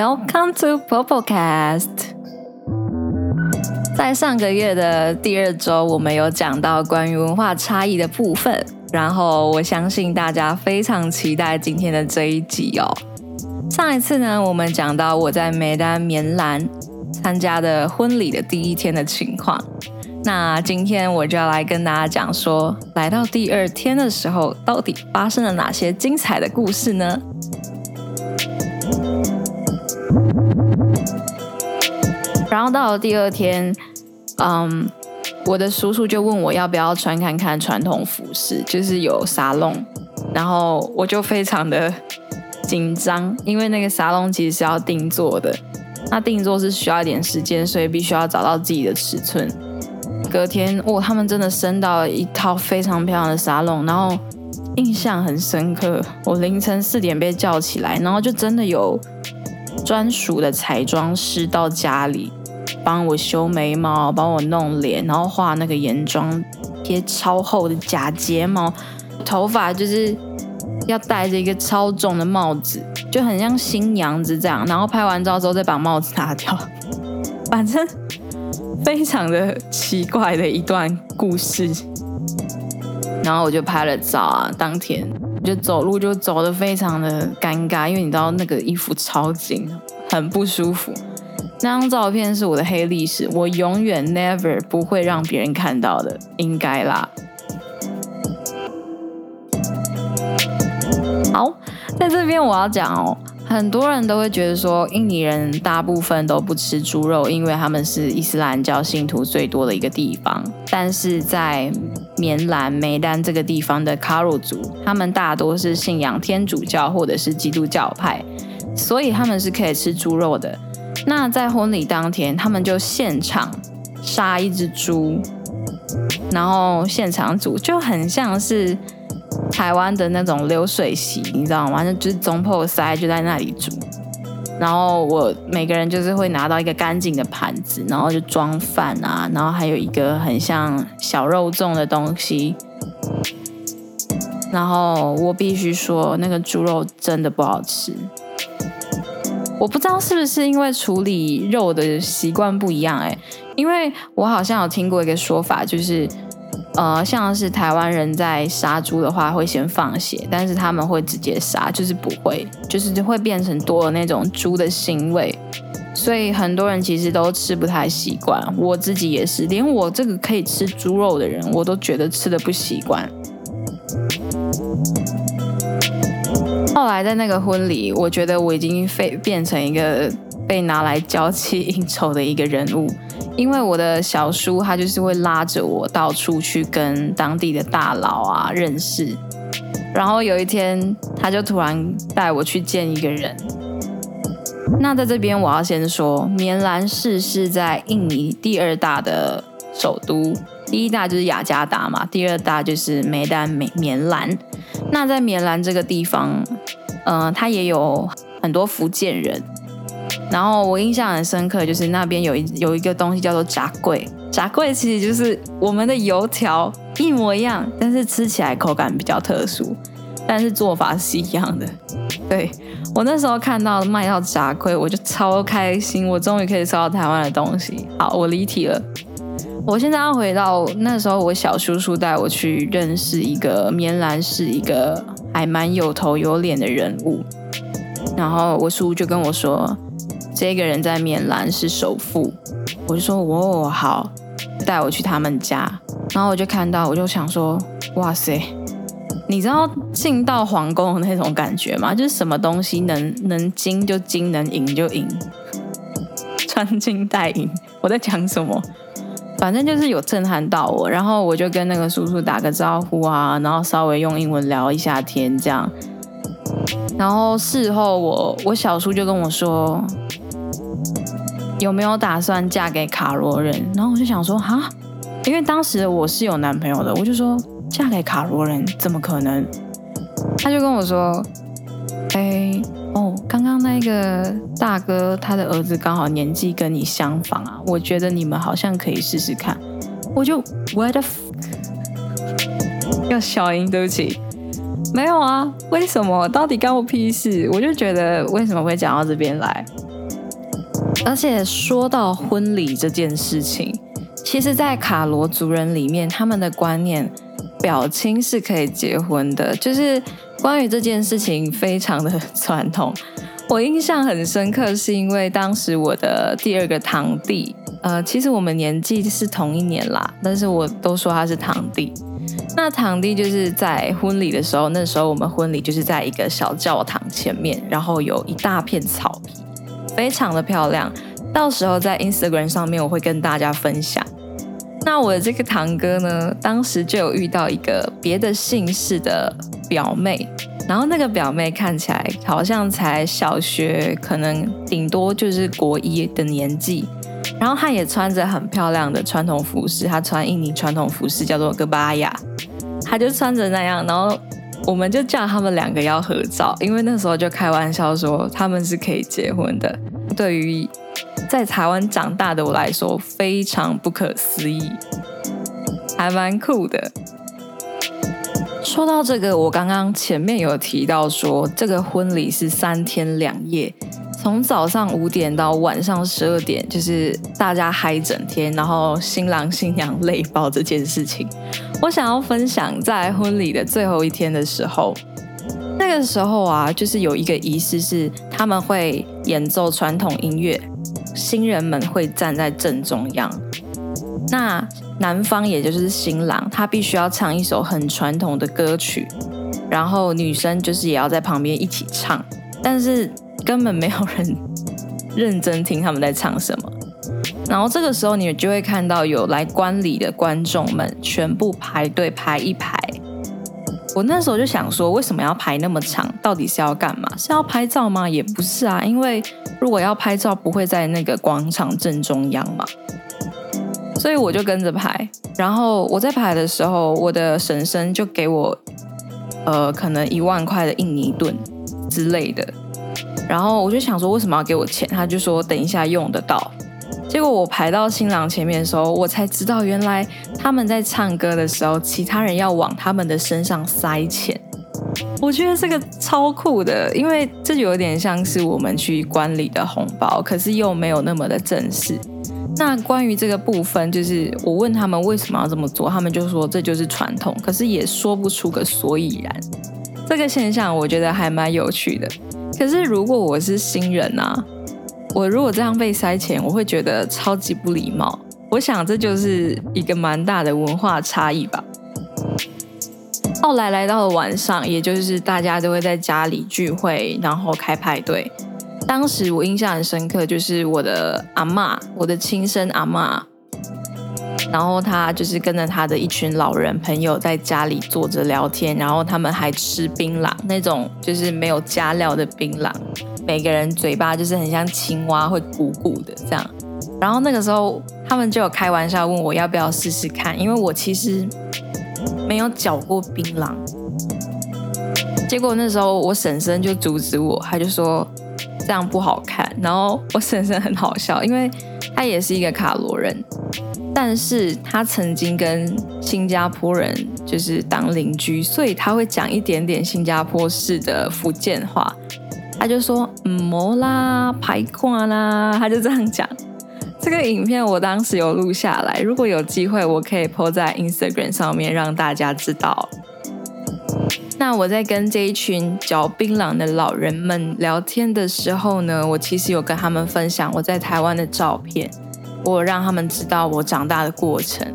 Welcome to Popocast。在上个月的第二周，我们有讲到关于文化差异的部分，然后我相信大家非常期待今天的这一集哦。上一次呢，我们讲到我在梅丹棉兰参加的婚礼的第一天的情况。那今天我就要来跟大家讲说，来到第二天的时候，到底发生了哪些精彩的故事呢？然后到了第二天，嗯，我的叔叔就问我要不要穿看看传统服饰，就是有沙龙，然后我就非常的紧张，因为那个沙龙其实是要定做的，那定做是需要一点时间，所以必须要找到自己的尺寸。隔天，哇，他们真的升到了一套非常漂亮的沙龙，然后印象很深刻。我凌晨四点被叫起来，然后就真的有专属的彩妆师到家里帮我修眉毛，帮我弄脸，然后画那个眼妆，贴超厚的假睫毛，头发就是要戴着一个超重的帽子，就很像新娘子这样。然后拍完照之后再把帽子拿掉，反正。非常的奇怪的一段故事，然后我就拍了照啊。当天就走路就走的非常的尴尬，因为你知道那个衣服超紧，很不舒服。那张照片是我的黑历史，我永远 never 不会让别人看到的，应该啦。好，在这边我要讲哦。很多人都会觉得说，印尼人大部分都不吃猪肉，因为他们是伊斯兰教信徒最多的一个地方。但是在棉兰梅丹这个地方的卡鲁族，他们大多是信仰天主教或者是基督教派，所以他们是可以吃猪肉的。那在婚礼当天，他们就现场杀一只猪，然后现场煮，就很像是。台湾的那种流水席，你知道吗？就是中破塞就在那里煮，然后我每个人就是会拿到一个干净的盘子，然后就装饭啊，然后还有一个很像小肉粽的东西。然后我必须说，那个猪肉真的不好吃。我不知道是不是因为处理肉的习惯不一样，哎，因为我好像有听过一个说法，就是。呃，像是台湾人在杀猪的话，会先放血，但是他们会直接杀，就是不会，就是会变成多了那种猪的腥味，所以很多人其实都吃不太习惯。我自己也是，连我这个可以吃猪肉的人，我都觉得吃的不习惯。后来在那个婚礼，我觉得我已经非变成一个被拿来交际应酬的一个人物。因为我的小叔他就是会拉着我到处去跟当地的大佬啊认识，然后有一天他就突然带我去见一个人。那在这边我要先说，棉兰市是在印尼第二大的首都，第一大就是雅加达嘛，第二大就是梅丹棉棉兰。那在棉兰这个地方，嗯，它也有很多福建人。然后我印象很深刻，就是那边有一有一个东西叫做炸桂，炸桂其实就是我们的油条一模一样，但是吃起来口感比较特殊，但是做法是一样的。对我那时候看到卖到炸桂，我就超开心，我终于可以吃到台湾的东西。好，我离题了，我现在要回到那时候，我小叔叔带我去认识一个棉兰市一个还蛮有头有脸的人物，然后我叔就跟我说。这个人在棉兰是首富，我就说哦好，带我去他们家，然后我就看到，我就想说哇塞，你知道进到皇宫的那种感觉吗？就是什么东西能能金就金，能银就银，穿金戴银。我在讲什么？反正就是有震撼到我，然后我就跟那个叔叔打个招呼啊，然后稍微用英文聊一下天这样，然后事后我我小叔就跟我说。有没有打算嫁给卡罗人？然后我就想说，哈，因为当时我是有男朋友的，我就说嫁给卡罗人怎么可能？他就跟我说，哎，刚刚那个大哥他的儿子刚好年纪跟你相仿啊，我觉得你们好像可以试试看。我就 what the f 要小音，对不起，没有啊，为什么？到底干我屁事？我就觉得为什么会讲到这边来？而且说到婚礼这件事情，其实，在卡罗族人里面，他们的观念，表亲是可以结婚的，就是关于这件事情非常的传统。我印象很深刻，是因为当时我的第二个堂弟，呃，其实我们年纪是同一年啦，但是我都说他是堂弟。那堂弟就是在婚礼的时候，那时候我们婚礼就是在一个小教堂前面，然后有一大片草皮，非常的漂亮。到时候在 Instagram 上面我会跟大家分享。那我的这个堂哥呢，当时就有遇到一个别的姓氏的表妹，然后那个表妹看起来好像才小学，可能顶多就是国一的年纪。然后她也穿着很漂亮的传统服饰，她穿印尼传统服饰叫做格巴亚，她就穿着那样，然后我们就叫他们两个要合照，因为那时候就开玩笑说他们是可以结婚的。对于在台湾长大的我来说，非常不可思议，还蛮酷的。说到这个，我刚刚前面有提到说，这个婚礼是三天两夜。从早上五点到晚上十二点，就是大家嗨整天，然后新郎新娘累爆这件事情。我想要分享在婚礼的最后一天的时候，那个时候啊，就是有一个仪式是他们会演奏传统音乐，新人们会站在正中央，那男方也就是新郎，他必须要唱一首很传统的歌曲，然后女生就是也要在旁边一起唱，但是。根本没有人认真听他们在唱什么，然后这个时候你就会看到有来观礼的观众们全部排队排一排。我那时候就想说，为什么要排那么长？到底是要干嘛？是要拍照吗？也不是啊，因为如果要拍照，不会在那个广场正中央嘛。所以我就跟着排。然后我在排的时候，我的婶婶就给我呃，可能一万块的印尼盾之类的。然后我就想说，为什么要给我钱？他就说等一下用得到。结果我排到新郎前面的时候，我才知道原来他们在唱歌的时候，其他人要往他们的身上塞钱。我觉得这个超酷的，因为这有点像是我们去观礼的红包，可是又没有那么的正式。那关于这个部分，就是我问他们为什么要这么做，他们就说这就是传统，可是也说不出个所以然。这个现象我觉得还蛮有趣的。可是如果我是新人啊，我如果这样被塞钱，我会觉得超级不礼貌。我想这就是一个蛮大的文化差异吧。后来来到了晚上，也就是大家都会在家里聚会，然后开派对。当时我印象很深刻，就是我的阿妈，我的亲生阿妈。然后她就是跟着她的一群老人朋友在家里坐着聊天，然后他们还吃槟榔，那种就是没有加料的槟榔，每个人嘴巴就是很像青蛙，会鼓鼓的这样。然后那个时候他们就有开玩笑问我要不要试试看，因为我其实没有嚼过槟榔。结果那时候我婶婶就阻止我，他就说这样不好看。然后我婶婶很好笑，因为她也是一个卡罗人。但是他曾经跟新加坡人就是当邻居，所以他会讲一点点新加坡式的福建话。他就说“嗯，摩啦，排挂啦”，他就这样讲。这个影片我当时有录下来，如果有机会，我可以 po 在 Instagram 上面让大家知道。那我在跟这一群嚼槟榔的老人们聊天的时候呢，我其实有跟他们分享我在台湾的照片。我让他们知道我长大的过程。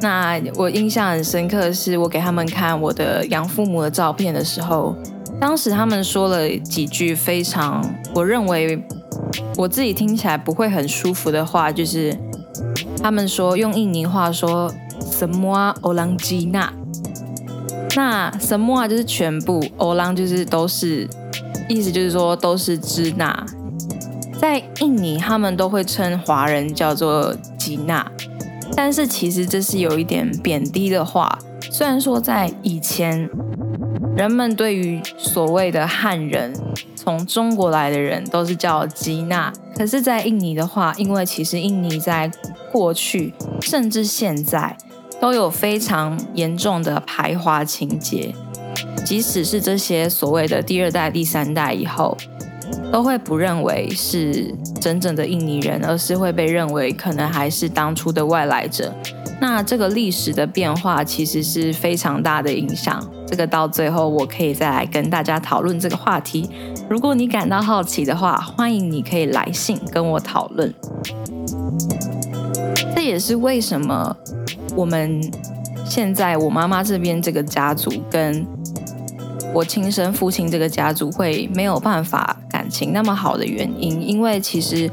那我印象很深刻的是，我给他们看我的养父母的照片的时候，当时他们说了几句非常我认为我自己听起来不会很舒服的话，就是他们说用印尼话说什么啊，欧朗吉娜。那什么啊就是全部，欧朗就是都是，意思就是说都是支那。在印尼，他们都会称华人叫做吉娜，但是其实这是有一点贬低的话。虽然说在以前，人们对于所谓的汉人、从中国来的人都是叫吉娜，可是，在印尼的话，因为其实印尼在过去甚至现在都有非常严重的排华情节，即使是这些所谓的第二代、第三代以后。都会不认为是真正的印尼人，而是会被认为可能还是当初的外来者。那这个历史的变化其实是非常大的影响。这个到最后我可以再来跟大家讨论这个话题。如果你感到好奇的话，欢迎你可以来信跟我讨论。这也是为什么我们现在我妈妈这边这个家族跟我亲生父亲这个家族会没有办法感情那么好的原因，因为其实。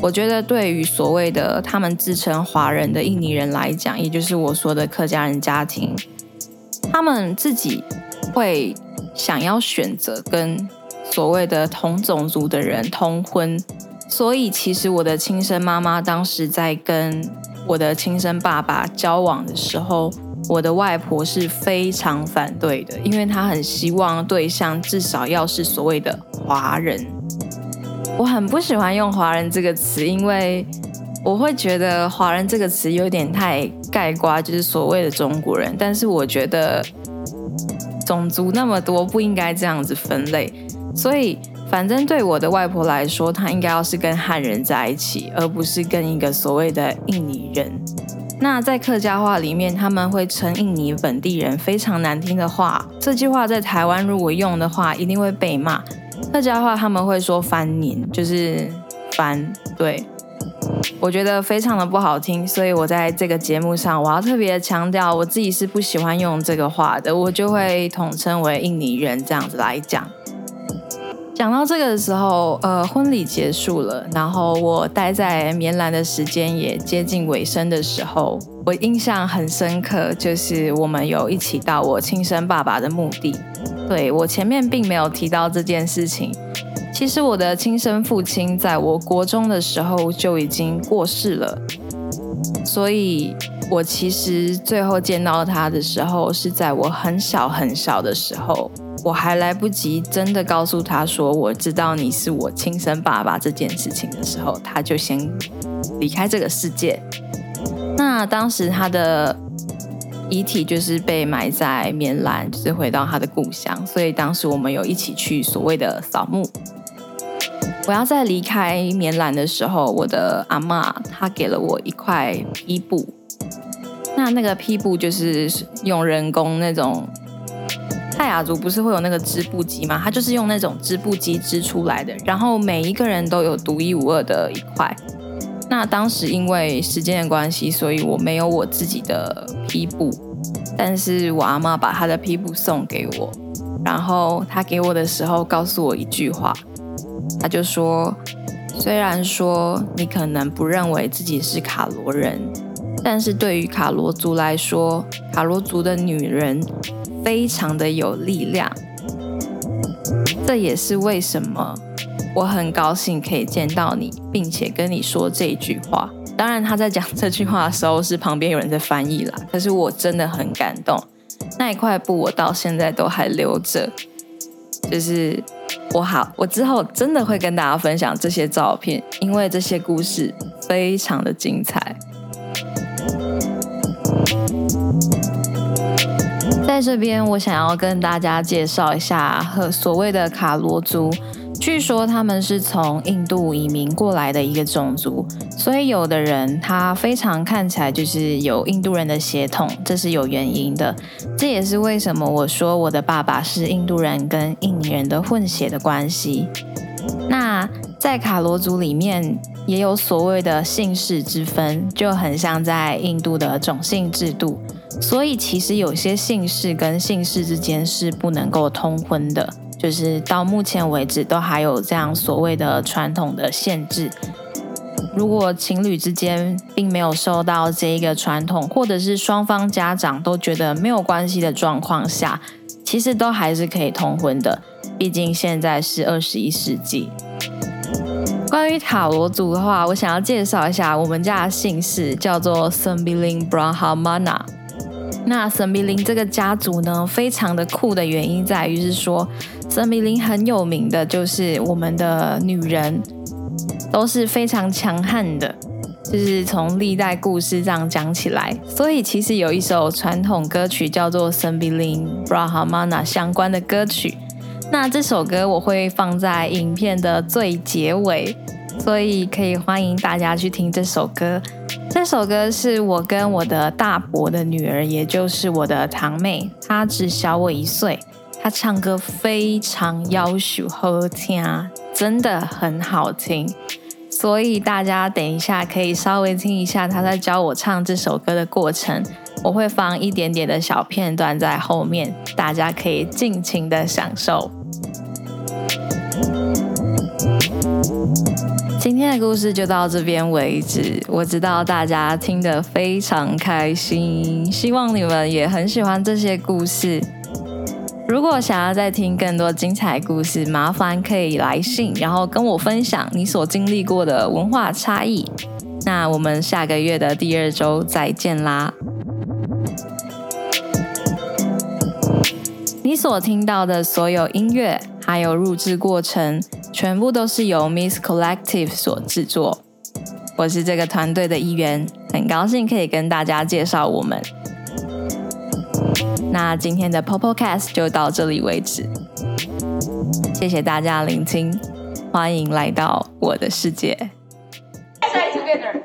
我觉得，对于所谓的他们自称华人的印尼人来讲，也就是我说的客家人家庭，他们自己会想要选择跟所谓的同种族的人通婚，所以其实我的亲生妈妈当时在跟我的亲生爸爸交往的时候，我的外婆是非常反对的，因为她很希望对象至少要是所谓的华人。我很不喜欢用“华人”这个词，因为我会觉得“华人”这个词有点太盖瓜，就是所谓的中国人。但是我觉得种族那么多，不应该这样子分类。所以，反正对我的外婆来说，她应该要是跟汉人在一起，而不是跟一个所谓的印尼人。那在客家话里面，他们会称印尼本地人非常难听的话。这句话在台湾如果用的话，一定会被骂。客家话他们会说“翻年”，就是“翻”。对我觉得非常的不好听，所以我在这个节目上，我要特别强调，我自己是不喜欢用这个话的，我就会统称为印尼人这样子来讲。讲到这个的时候，呃，婚礼结束了，然后我待在棉兰的时间也接近尾声的时候，我印象很深刻，就是我们有一起到我亲生爸爸的墓地。对我前面并没有提到这件事情，其实我的亲生父亲在我国中的时候就已经过世了，所以我其实最后见到他的时候是在我很小很小的时候。我还来不及真的告诉他说我知道你是我亲生爸爸这件事情的时候，他就先离开这个世界。那当时他的遗体就是被埋在棉兰，就是回到他的故乡。所以当时我们有一起去所谓的扫墓。我要在离开棉兰的时候，我的阿妈她给了我一块披布。那那个披布就是用人工那种。泰雅族不是会有那个织布机吗？它就是用那种织布机织出来的，然后每一个人都有独一无二的一块。那当时因为时间的关系，所以我没有我自己的披布，但是我阿妈把她的披布送给我。然后她给我的时候告诉我一句话，她就说：“虽然说你可能不认为自己是卡罗人，但是对于卡罗族来说，卡罗族的女人。”非常的有力量，这也是为什么我很高兴可以见到你，并且跟你说这句话。当然，他在讲这句话的时候是旁边有人在翻译啦，可是我真的很感动。那一块布我到现在都还留着，就是我好，我之后真的会跟大家分享这些照片，因为这些故事非常的精彩。这边，我想要跟大家介绍一下和所谓的卡罗族。据说他们是从印度移民过来的一个种族，所以有的人他非常看起来就是有印度人的血统，这是有原因的。这也是为什么我说我的爸爸是印度人跟印尼人的混血的关系。那在卡罗族里面也有所谓的姓氏之分，就很像在印度的种姓制度。所以其实有些姓氏跟姓氏之间是不能够通婚的，就是到目前为止都还有这样所谓的传统的限制。如果情侣之间并没有受到这一个传统，或者是双方家长都觉得没有关系的状况下，其实都还是可以通婚的。毕竟现在是二十一世纪。关于塔罗族的话，我想要介绍一下我们家的姓氏叫做 Sambilin Brahmana。那森米林这个家族呢，非常的酷的原因在于是说，森米林很有名的就是我们的女人都是非常强悍的，就是从历代故事这样讲起来，所以其实有一首传统歌曲叫做森米林 Brahmana 相关的歌曲，那这首歌我会放在影片的最结尾，所以可以欢迎大家去听这首歌。这首歌是我跟我的大伯的女儿，也就是我的堂妹，她只小我一岁。她唱歌非常要求好听，真的很好听。所以大家等一下可以稍微听一下她在教我唱这首歌的过程。我会放一点点的小片段在后面，大家可以尽情的享受。今天的故事就到这边为止。我知道大家听得非常开心，希望你们也很喜欢这些故事。如果想要再听更多精彩故事，麻烦可以来信，然后跟我分享你所经历过的文化差异。那我们下个月的第二周再见啦！你所听到的所有音乐，还有录制过程。全部都是由 Miss Collective 所制作，我是这个团队的一员，很高兴可以跟大家介绍我们。那今天的 Popocast 就到这里为止，谢谢大家聆听，欢迎来到我的世界。Say together.